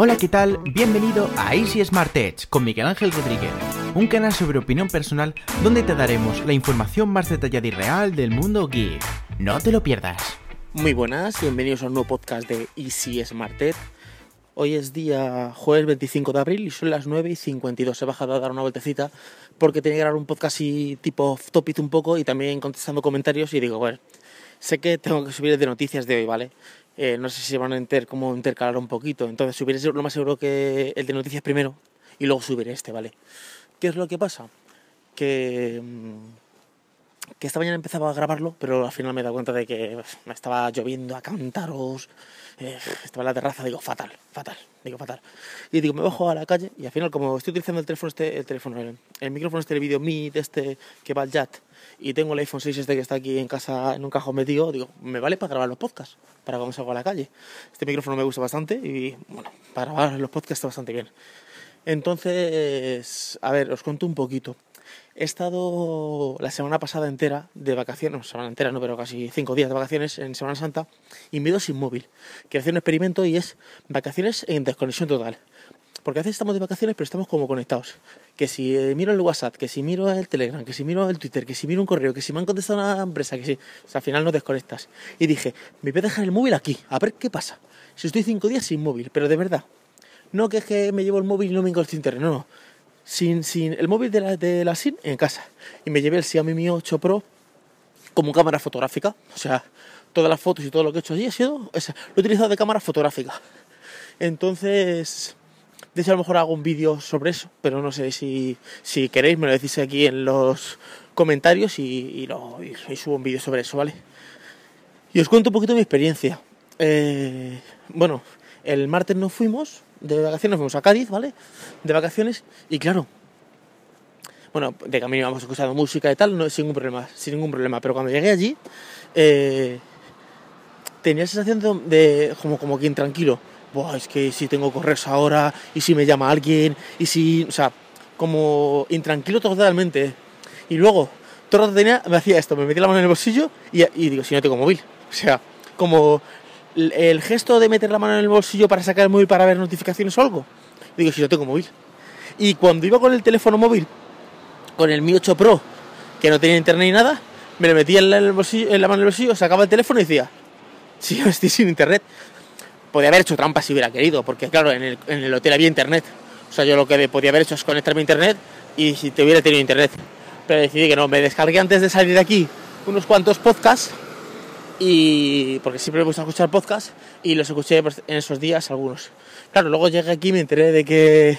Hola, ¿qué tal? Bienvenido a Easy Smart Edge con Miguel Ángel Rodríguez, un canal sobre opinión personal donde te daremos la información más detallada y real del mundo geek. No te lo pierdas. Muy buenas, bienvenidos a un nuevo podcast de Easy Smart Edge. Hoy es día jueves 25 de abril y son las 9 y 52. He bajado a dar una vueltecita porque tenía que grabar un podcast así tipo off topic un poco y también contestando comentarios y digo, bueno, sé que tengo que subir de noticias de hoy, ¿vale? Eh, no sé si van a enter, cómo intercalar un poquito. Entonces subiré lo más seguro que el de noticias primero y luego subiré este, ¿vale? ¿Qué es lo que pasa? Que, mm, que esta mañana empezaba a grabarlo, pero al final me he dado cuenta de que me estaba lloviendo a cantaros, eh, estaba en la terraza, digo, fatal, fatal, digo, fatal. Y digo, me bajo a la calle y al final, como estoy utilizando el teléfono, este, el teléfono, el, el micrófono este, el vídeo Mi, de este que va al JAT, y tengo el iPhone 6 este que está aquí en casa en un cajón metido, digo, me vale para grabar los podcasts, para cuando salgo a la calle. Este micrófono me gusta bastante y, bueno, para grabar los podcasts está bastante bien. Entonces, a ver, os cuento un poquito. He estado la semana pasada entera de vacaciones, no, semana entera no, pero casi cinco días de vacaciones en Semana Santa y me he ido sin móvil. Quiero hacer un experimento y es vacaciones en desconexión total. Porque a veces estamos de vacaciones pero estamos como conectados. Que si eh, miro el WhatsApp, que si miro el Telegram, que si miro el Twitter, que si miro un correo, que si me han contestado una empresa, que si... O sea, al final no desconectas. Y dije, me voy a dejar el móvil aquí, a ver qué pasa. Si estoy cinco días sin móvil, pero de verdad. No que es que me llevo el móvil y no me encuentro internet, no, no sin, sin el móvil de la, de la SIM en casa. Y me llevé el Xiaomi Mi 8 Pro como cámara fotográfica. O sea, todas las fotos y todo lo que he hecho allí ha sido. Lo he utilizado de cámara fotográfica. Entonces, de hecho, a lo mejor hago un vídeo sobre eso, pero no sé si, si queréis, me lo decís aquí en los comentarios y, y, lo, y subo un vídeo sobre eso, ¿vale? Y os cuento un poquito mi experiencia. Eh, bueno, el martes nos fuimos de vacaciones, fuimos a Cádiz, ¿vale? De vacaciones, y claro, bueno, de camino íbamos escuchando música y tal, no, sin ningún problema, sin ningún problema, pero cuando llegué allí, eh, tenía la sensación de, como, como que intranquilo. Buah, es que si tengo correos ahora, y si me llama alguien, y si, o sea, como intranquilo totalmente. Y luego, todo el rato tenía, me hacía esto, me metía la mano en el bolsillo y, y digo, si no tengo móvil. O sea, como el gesto de meter la mano en el bolsillo para sacar el móvil para ver notificaciones o algo. Digo, si no tengo móvil. Y cuando iba con el teléfono móvil, con el Mi 8 Pro, que no tenía internet ni nada, me lo metía en, el bolsillo, en la mano en el bolsillo, sacaba el teléfono y decía, si yo estoy sin internet. Podía haber hecho trampas si hubiera querido, porque claro, en el, en el hotel había internet. O sea, yo lo que podía haber hecho es conectarme a internet y si te hubiera tenido internet. Pero decidí que no, me descargué antes de salir de aquí unos cuantos podcasts y porque siempre me gusta escuchar podcast y los escuché en esos días algunos. Claro, luego llegué aquí y me enteré de que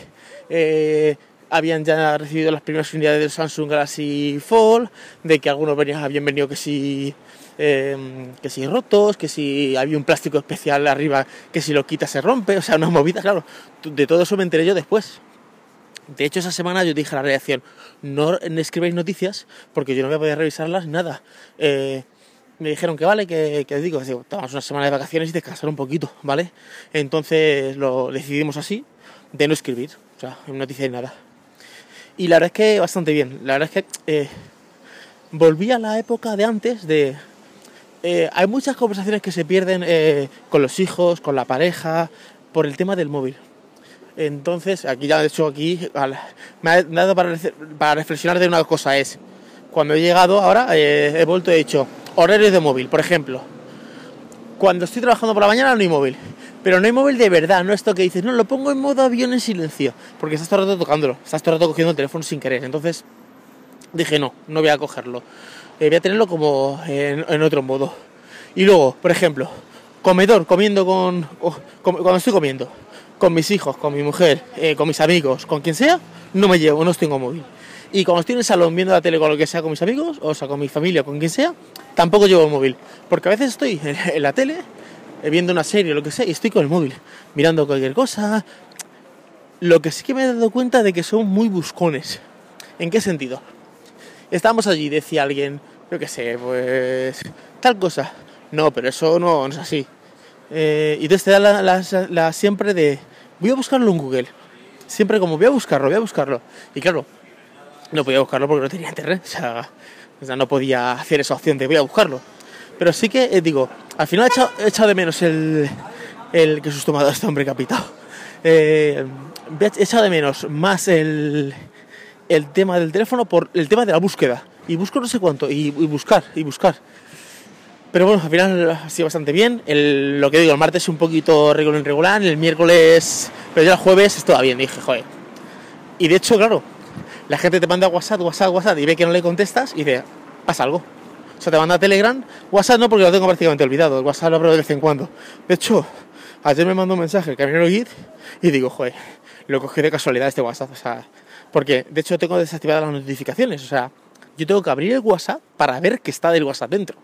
eh, habían ya recibido las primeras unidades del Samsung Galaxy Fold, de que algunos venían, habían venido que si, eh, que si rotos, que si había un plástico especial arriba que si lo quitas se rompe, o sea, una movida, claro. De todo eso me enteré yo después. De hecho, esa semana yo dije a la redacción, no escribáis noticias porque yo no voy a poder revisarlas, nada. Eh, me dijeron que vale, que, que digo, digo, tomamos una semana de vacaciones y descansar un poquito, ¿vale? Entonces lo decidimos así, de no escribir, o sea, en noticia de nada. Y la verdad es que bastante bien, la verdad es que eh, volví a la época de antes de... Eh, hay muchas conversaciones que se pierden eh, con los hijos, con la pareja, por el tema del móvil. Entonces, aquí ya de hecho aquí me ha dado para, para reflexionar de una cosa, es cuando he llegado ahora, he vuelto y he dicho, horarios de móvil, por ejemplo. Cuando estoy trabajando por la mañana no hay móvil. Pero no hay móvil de verdad, no esto que dices, no, lo pongo en modo avión en silencio. Porque estás todo el rato tocándolo, estás todo el rato cogiendo el teléfono sin querer. Entonces dije, no, no voy a cogerlo. Eh, voy a tenerlo como en, otro modo. Y luego, por ejemplo, comedor, comiendo con, oh, Cuando estoy comiendo, con mis hijos, con mi mujer, eh, con mis amigos, con quien sea, no me llevo, no tengo móvil. Y cuando estoy en el salón viendo la tele con lo que sea con mis amigos, o sea, con mi familia, con quien sea, tampoco llevo el móvil. Porque a veces estoy en la tele, eh, viendo una serie o lo que sea, y estoy con el móvil, mirando cualquier cosa. Lo que sí que me he dado cuenta de que son muy buscones. ¿En qué sentido? Estábamos allí, decía alguien, yo qué sé, pues tal cosa. No, pero eso no, no es así. Eh, y entonces te da la, la, la siempre de, voy a buscarlo en Google. Siempre como, voy a buscarlo, voy a buscarlo. Y claro, no podía buscarlo porque no tenía internet. O sea, no podía hacer esa opción de voy a buscarlo. Pero sí que, eh, digo, al final he echado, he de menos el, el que susto me ha este hombre capitado. eh, he echado de menos más el, el tema del teléfono por el tema de la búsqueda. Y busco no sé cuánto, y, y buscar, y buscar. Pero bueno, al final ha sido bastante bien. El, lo que digo, el martes un poquito regular, irregular, el miércoles, pero ya el jueves estaba bien. Dije, joder. Y de hecho, claro, la gente te manda WhatsApp, WhatsApp, WhatsApp y ve que no le contestas y dice, pasa algo. O sea, te manda Telegram, WhatsApp no porque lo tengo prácticamente olvidado, el WhatsApp lo abro de vez en cuando. De hecho, ayer me mandó un mensaje el camionero Git y digo, joder, lo cogí de casualidad este WhatsApp, o sea, porque de hecho tengo desactivadas las notificaciones, o sea, yo tengo que abrir el WhatsApp para ver que está del WhatsApp dentro.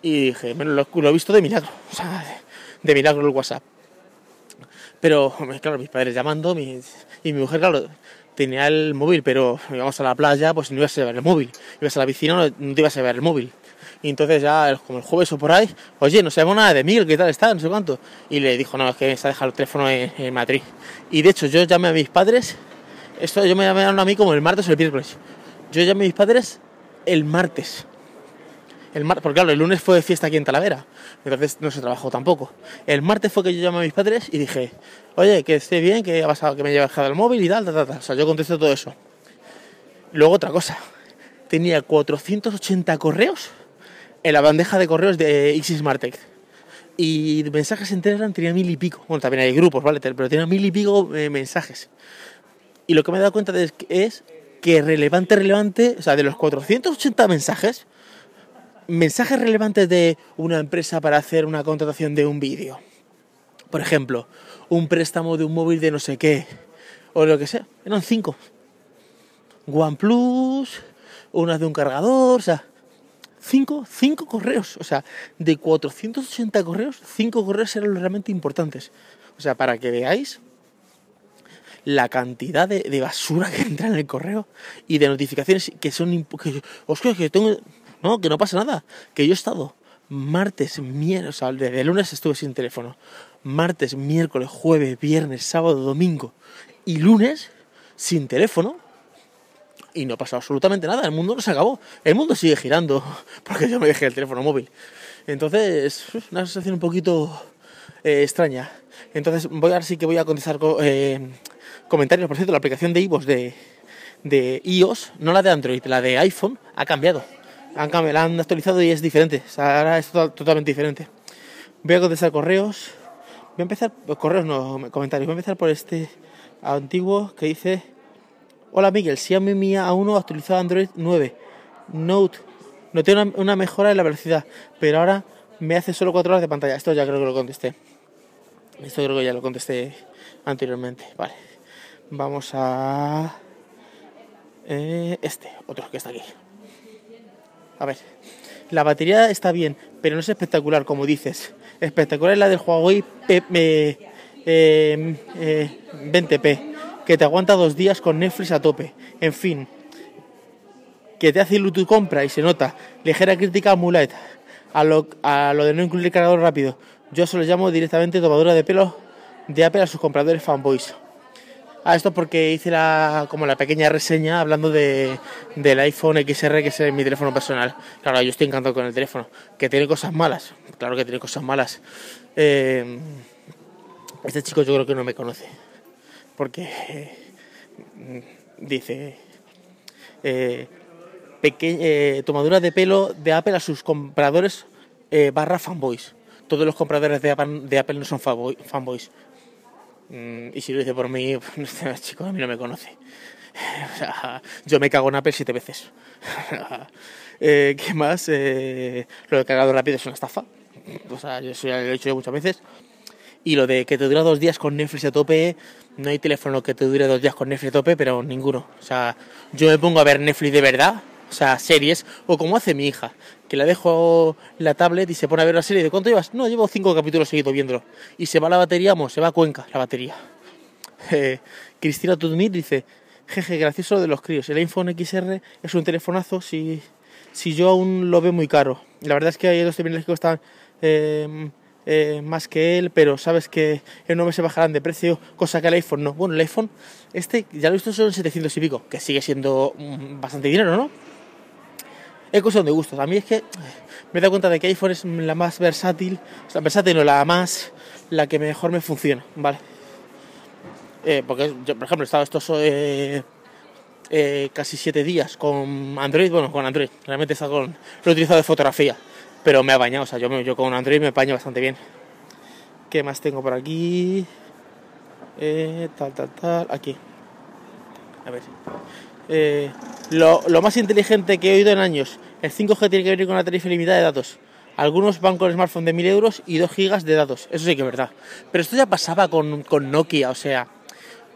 Y dije, bueno, lo, he visto de milagro, o sea, de, de milagro el WhatsApp. Pero, claro, mis padres llamando, mis, y mi mujer, claro, tenía el móvil, pero íbamos a la playa, pues no ibas a llevar el móvil. Ibas a la piscina, no, te ibas a llevar el móvil. Y entonces ya, como el jueves o por ahí, oye, no sabemos nada de Miguel, ¿qué tal está? No sé cuánto. Y le dijo, no, es que se ha dejado el teléfono en, en. Y de hecho, yo llamé a mis padres, esto yo me llamaron a mí como el martes o el miércoles. Yo llamé a mis padres el martes. El mar... Porque claro, el lunes fue fiesta aquí en Talavera, entonces no se trabajó tampoco. El martes fue que yo llamé a mis padres y dije, oye, que esté bien, que ha pasado, que me haya dejado el móvil y tal, tal, tal. O sea, yo contesté todo eso. Luego otra cosa, tenía 480 correos en la bandeja de correos de Xsmartec. Y mensajes en Telegram tenía mil y pico. Bueno, también hay grupos, ¿vale? Pero tenía mil y pico eh, mensajes. Y lo que me he dado cuenta de es que relevante, relevante, o sea, de los 480 mensajes, mensajes relevantes de una empresa para hacer una contratación de un vídeo. Por ejemplo, un préstamo de un móvil de no sé qué, o lo que sea. Eran cinco. OnePlus, una de un cargador, o sea, cinco, cinco correos. O sea, de 480 correos, cinco correos eran los realmente importantes. O sea, para que veáis la cantidad de, basura que entra en el correo y de notificaciones que son... Que, que tengo... No, que no pasa nada. Que yo he estado martes, miércoles, o sea, desde lunes estuve sin teléfono. Martes, miércoles, jueves, viernes, sábado, domingo y lunes sin teléfono. Y no pasado absolutamente nada. El mundo no se acabó. El mundo sigue girando porque yo me dejé el teléfono móvil. Entonces, una sensación un poquito eh, extraña. Entonces, voy ahora sí que voy a contestar eh, comentarios. Por cierto, la aplicación de iVoox de, de iOS, no la de Android, la de iPhone, ha cambiado han, la han actualizado y es diferente. Ahora es to totalmente diferente. Voy a contestar correos. Voy a empezar, correos no, comentarios. Voy a empezar por este antiguo que dice: Hola Miguel, Xiaomi Mi A1 actualizado Android 9. Note, noté una, una mejora en la velocidad, pero ahora me hace solo 4 horas de pantalla. Esto ya creo que lo contesté. Esto creo que ya lo contesté anteriormente. Vale. Vamos a. Eh, este, otro que está aquí. A ver, la batería está bien, pero no es espectacular, como dices. Espectacular es la del Huawei P eh, eh, 20P, que te aguanta dos días con Netflix a tope. En fin, que te hace tu compra y se nota. Ligera crítica a Mulet, a lo, a lo de no incluir cargador rápido. Yo se lo llamo directamente tomadura de pelo de Apple a sus compradores fanboys. Ah, esto porque hice la, como la pequeña reseña hablando de, del iPhone XR, que es mi teléfono personal. Claro, yo estoy encantado con el teléfono. Que tiene cosas malas. Claro que tiene cosas malas. Eh, este chico yo creo que no me conoce. Porque dice... Eh, eh, tomadura de pelo de Apple a sus compradores eh, barra fanboys. Todos los compradores de Apple no son fanboys. Mm, y si lo dice por mí, este chico a mí no me conoce. O sea, yo me cago en Apple siete veces. eh, ¿Qué más? Eh, lo de cargado rápido es una estafa. O sea, yo eso ya lo he dicho yo muchas veces. Y lo de que te dura dos días con Netflix a tope, no hay teléfono que te dure dos días con Netflix a tope, pero ninguno. O sea, yo me pongo a ver Netflix de verdad, o sea, series, o como hace mi hija, que la dejo la tablet y se pone a ver la serie. ¿De cuánto llevas? No, llevo cinco capítulos seguidos viéndolo. Y se va la batería, vamos, se va a Cuenca la batería. Eh, Cristina Tudmit dice, jeje, gracioso lo de los críos. El iPhone XR es un telefonazo si, si yo aún lo veo muy caro. La verdad es que hay dos terminales que costan eh, eh, más que él, pero sabes que en no se bajarán de precio, cosa que el iPhone no. Bueno, el iPhone, este ya lo he visto son 700 y pico, que sigue siendo mm, bastante dinero, ¿no? Es cuestión de gustos. A mí es que me he dado cuenta de que iPhone es la más versátil, o sea, versátil no, la más, la que mejor me funciona, ¿vale? Eh, porque yo, por ejemplo, he estado estos eh, eh, casi siete días con Android, bueno, con Android, realmente he estado con, lo he utilizado de fotografía, pero me ha bañado, o sea, yo, con Android me baño bastante bien. ¿Qué más tengo por aquí? Tal, tal, tal, aquí. A ver. Eh, lo, más inteligente que he oído en años, el 5G tiene que venir con una tarifa ilimitada de datos. Algunos van con smartphone de 1000 euros y 2 gigas de datos. Eso sí que es verdad. Pero esto ya pasaba con, con Nokia, o sea,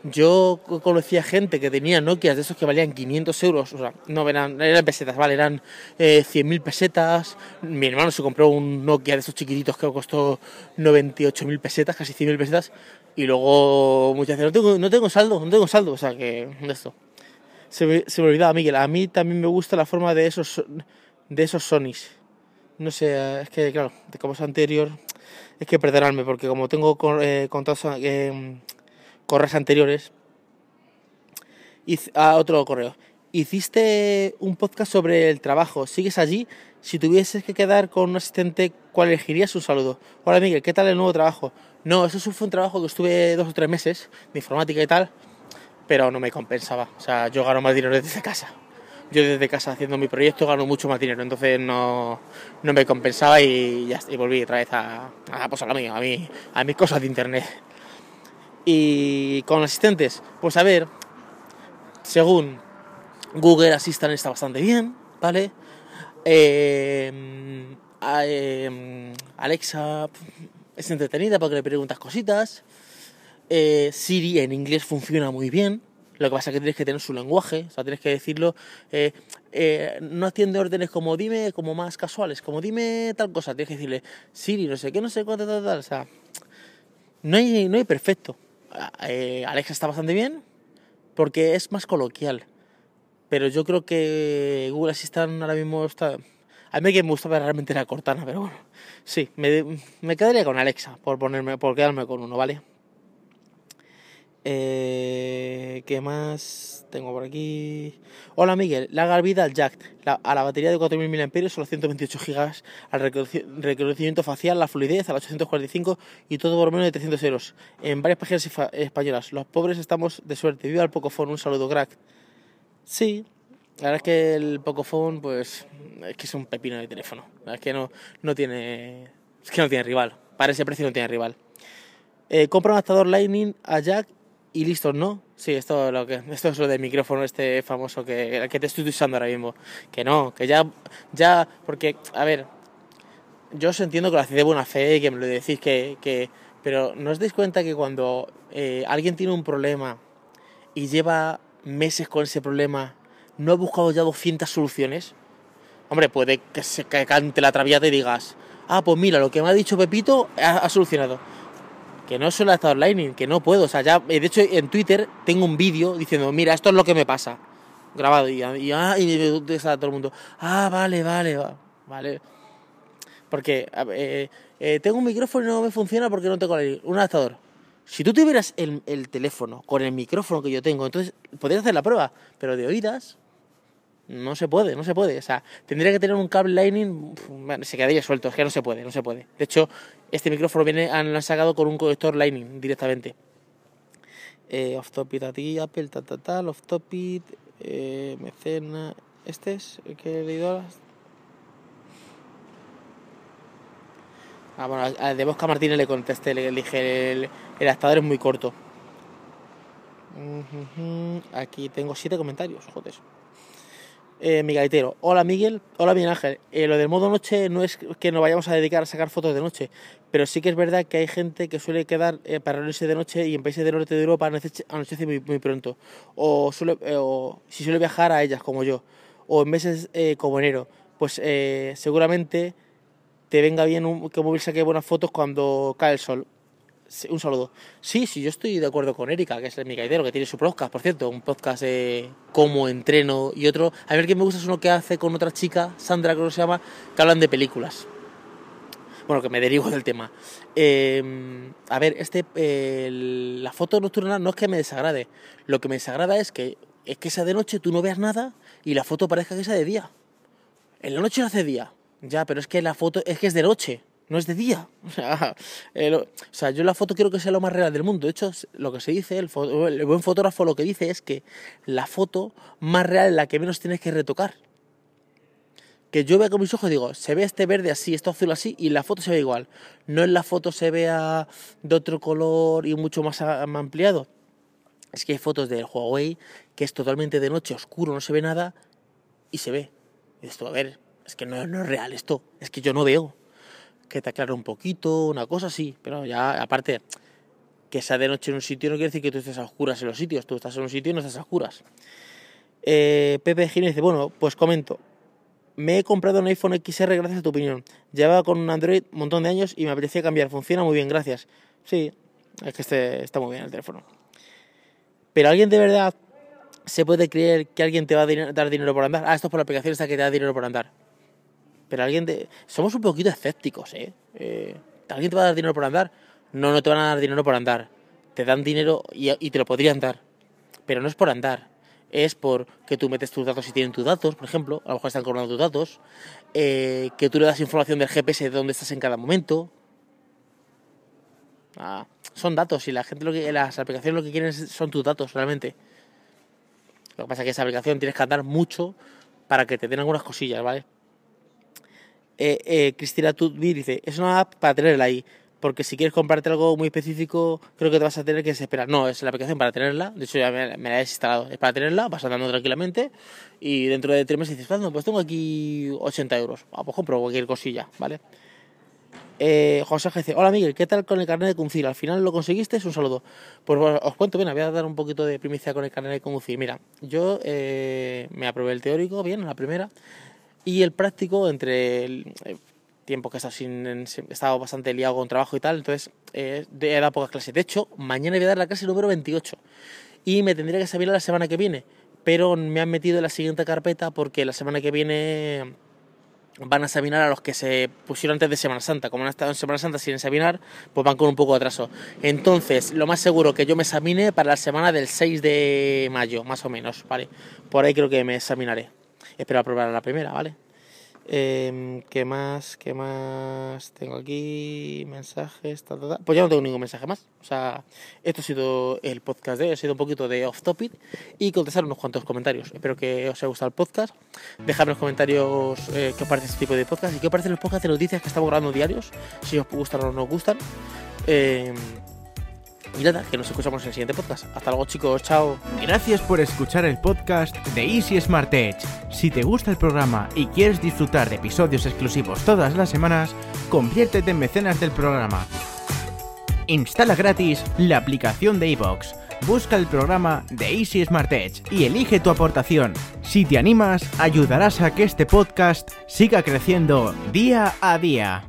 yo co- conocía gente que tenía Nokia de esos que valían 500 euros, o sea, no eran, eran pesetas, vale, eran eh, 100.000 pesetas. Mi hermano se compró un Nokia de esos chiquititos que costó 98.000 pesetas, casi 100.000 pesetas. Y luego muchas veces, no tengo, no tengo saldo, no tengo saldo, o sea que esto. Se me, se me olvidaba, Miguel, a mí también me gusta la forma de esos, de esos Sonys. No sé, es que claro, de como es anterior, es que perdonadme, porque como tengo eh, contados eh, correos anteriores, hice, ah, otro correo. Hiciste un podcast sobre el trabajo, ¿sigues allí? Si tuvieses que quedar con un asistente, ¿cuál elegirías? Un saludo. Hola Miguel, ¿qué tal el nuevo trabajo? No, eso fue un trabajo que estuve dos o tres meses, de informática y tal, pero no me compensaba. O sea, yo gano más dinero desde casa. Yo desde casa haciendo mi proyecto gano mucho más dinero, entonces no, no me compensaba y ya y volví otra vez a, a, pues a lo a, mí, a mis cosas de internet. Y con asistentes, pues a ver, según Google Assistant está bastante bien, ¿vale? Eh, Alexa es entretenida porque le preguntas cositas. Eh, Siri en inglés funciona muy bien. Lo que pasa es que tienes que tener su lenguaje, o sea, tienes que decirlo. eh, eh, no atiende órdenes como dime, como más casuales, como dime tal cosa. Tienes que decirle Siri, no sé qué, no sé cuánto, tal, tal. O sea, no hay, no hay perfecto. Alexa está bastante bien porque es más coloquial. Pero yo creo que Google Assistant ahora mismo. A mí que me gustaba realmente la Cortana, pero bueno. Sí, me, me quedaría con Alexa por ponerme, por quedarme con uno, ¿vale? Eh, ¿Qué más tengo por aquí? Hola Miguel, larga vida al jack, la- a la batería de 4.000 mAh, los 128 GB, al reconoci- reconocimiento facial, la fluidez, a las 845 y todo por menos de 300 euros. En varias páginas españolas. Los pobres estamos de suerte. Viva el Pocophone, un saludo crack. Sí, la verdad es que el Pocophone, pues, es que es un pepino de teléfono. La es que no, no tiene. Es que no tiene rival. Para ese precio no tiene rival. Eh, compra un adaptador Lightning a Jack y listo, ¿no? Sí, esto, es lo que, esto es lo del micrófono este famoso que, que te estoy usando ahora mismo. Que no, que ya, ya, porque, a ver, yo os entiendo que lo hacéis de buena fe y que me lo decís que, que pero ¿no os dais cuenta que cuando eh, alguien tiene un problema y lleva meses con ese problema, no ha buscado ya 200 soluciones? Hombre, puede que se cante la traviata y digas, ah, pues mira, lo que me ha dicho Pepito ha solucionado. Que no solo adaptador Lightning, que no puedo. O sea, ya, eh, de hecho, en Twitter tengo un vídeo diciendo, mira, esto es lo que me pasa. Grabado. Y, y, ah, y está todo el mundo, ah, vale, vale, va- vale. Porque eh, eh, tengo un micrófono y no me funciona porque no tengo un adaptador. Si tú tuvieras el, el teléfono con el micrófono que yo tengo, entonces podrías hacer la prueba. Pero de oídas, no se puede, no se puede. O sea, tendría que tener un cable Lightning, se quedaría suelto, es que no se puede, no se puede. De hecho, este micrófono viene, han sacado con un conector Lightning directamente. Eh, off topic a ti, Apple, tal, tal, tal, off topic, eh, mecena. ¿Este es el que he leído? Ah, bueno, a- de Bosca Martínez le contesté, le dije, el, el adaptador es muy corto. Aquí tengo siete comentarios, joder. Eh, Miguelitero, hola Miguel, hola Miguel Ángel. Eh, lo del modo noche no es que nos vayamos a dedicar a sacar fotos de noche, pero sí que es verdad que hay gente que suele quedar eh, para reunirse de noche y en países del norte de Europa anochece, muy, muy pronto. Eh, o si suele viajar a ellas, como yo, o en meses como enero, pues seguramente te venga bien un, que móvil saque buenas fotos cuando cae el sol. Un saludo. Sí, sí, yo estoy de acuerdo con Erika, que es el micaidero, que tiene su podcast, por cierto, un podcast de cómo entreno y otro. A ver, que me gusta es uno que hace con otra chica, Sandra creo que se llama, que hablan de películas. Bueno, que me derivo del tema. Eh, a ver, este, la foto nocturna no es que me desagrade. Lo que me desagrada es que es que sea de noche, tú no veas nada y la foto parezca que sea de día. En la noche no hace día. Ya, pero es que la foto es que es de noche. No es de día. O sea, yo la foto quiero que sea lo más real del mundo. De hecho, lo que se dice, el, el, buen fotógrafo lo que dice es que la foto más real es la que menos tienes que retocar. Que yo vea con mis ojos digo, se ve este verde así, esto azul así, y la foto se ve igual. No en la foto se vea de otro color y mucho más ampliado. Es que hay fotos del Huawei que es totalmente de noche, oscuro, no se ve nada, y se ve. Y esto, a ver, es que no es real esto, es que yo no veo que te aclara un poquito, una cosa así, pero ya aparte que sea de noche en un sitio no quiere decir que tú estés a oscuras en los sitios, tú estás en un sitio y no estás a oscuras. Eh, Pepe Gino dice, bueno, pues comento, me he comprado un iPhone XR gracias a tu opinión. Llevaba con un Android un montón de años y me apetecía cambiar, funciona muy bien, gracias. Sí, es que este está muy bien el teléfono. Pero alguien de verdad se puede creer que alguien te va a dar dinero por andar. Ah, esto es por la aplicación esta que te da dinero por andar. Pero alguien de... Somos un poquito escépticos, ¿eh? ¿eh? ¿Alguien te va a dar dinero por andar? No, no te van a dar dinero por andar. Te dan dinero y, te lo podrían dar. Pero no es por andar. Es por que tú metes tus datos y tienen tus datos, por ejemplo. A lo mejor están cobrando tus datos. Eh, que tú le das información del GPS de dónde estás en cada momento. Ah, son datos y la gente lo que las aplicaciones lo que quieren son tus datos realmente. Lo que pasa es que esa aplicación tienes que andar mucho para que te den algunas cosillas, ¿vale? Eh, eh, Cristina Tutbi dice, es una app para tenerla ahí, porque si quieres comprarte algo muy específico, creo que te vas a tener que esperar. No, es la aplicación para tenerla, de hecho ya me, la he instalado, es para tenerla, vas andando tranquilamente y dentro de tres meses dices, pues tengo aquí 80 euros, ah, pues compro cualquier cosilla, ¿vale? Eh, José dice, hola Miguel, ¿qué tal con el carnet de conducir? ¿Al final lo conseguiste? Un saludo. Pues os cuento, bien, voy a dar un poquito de primicia con el carnet de conducir. Mira, yo eh, me aprobé el teórico, bien, la primera. Y el práctico, entre el eh, tiempo que he estado, bastante liado con trabajo y tal, entonces eh, he dado pocas clases. De hecho, mañana voy a dar la clase número 28 y me tendría que salir la semana que viene, pero me han metido en la siguiente carpeta porque la semana que viene van a examinar a los que se pusieron antes de Semana Santa. Como han estado en Semana Santa sin examinar, pues van con un poco de atraso. Entonces, lo más seguro que yo me examine para la semana del 6 de mayo, más o menos, ¿vale? Por ahí creo que me examinaré espero aprobar la primera, ¿vale? Eh, ¿Qué más? ¿Qué más? Tengo aquí mensajes. Pues ya no tengo ningún mensaje más. O sea, esto ha sido el podcast de hoy. Ha sido un poquito de off topic y contestar unos cuantos comentarios. Espero que os haya gustado el podcast. Dejadme en los comentarios eh, qué os parece este tipo de podcast y qué os parecen los podcasts de noticias que estamos grabando diarios. Si os gustan o no os gustan. Eh, y nada, que nos escuchamos en el siguiente podcast. Hasta luego chicos, chao. Gracias por escuchar el podcast de Easy Smart Edge. Si te gusta el programa y quieres disfrutar de episodios exclusivos todas las semanas, conviértete en mecenas del programa. Instala gratis la aplicación de iVoox. Busca el programa de Easy Smart Edge y elige tu aportación. Si te animas, ayudarás a que este podcast siga creciendo día a día.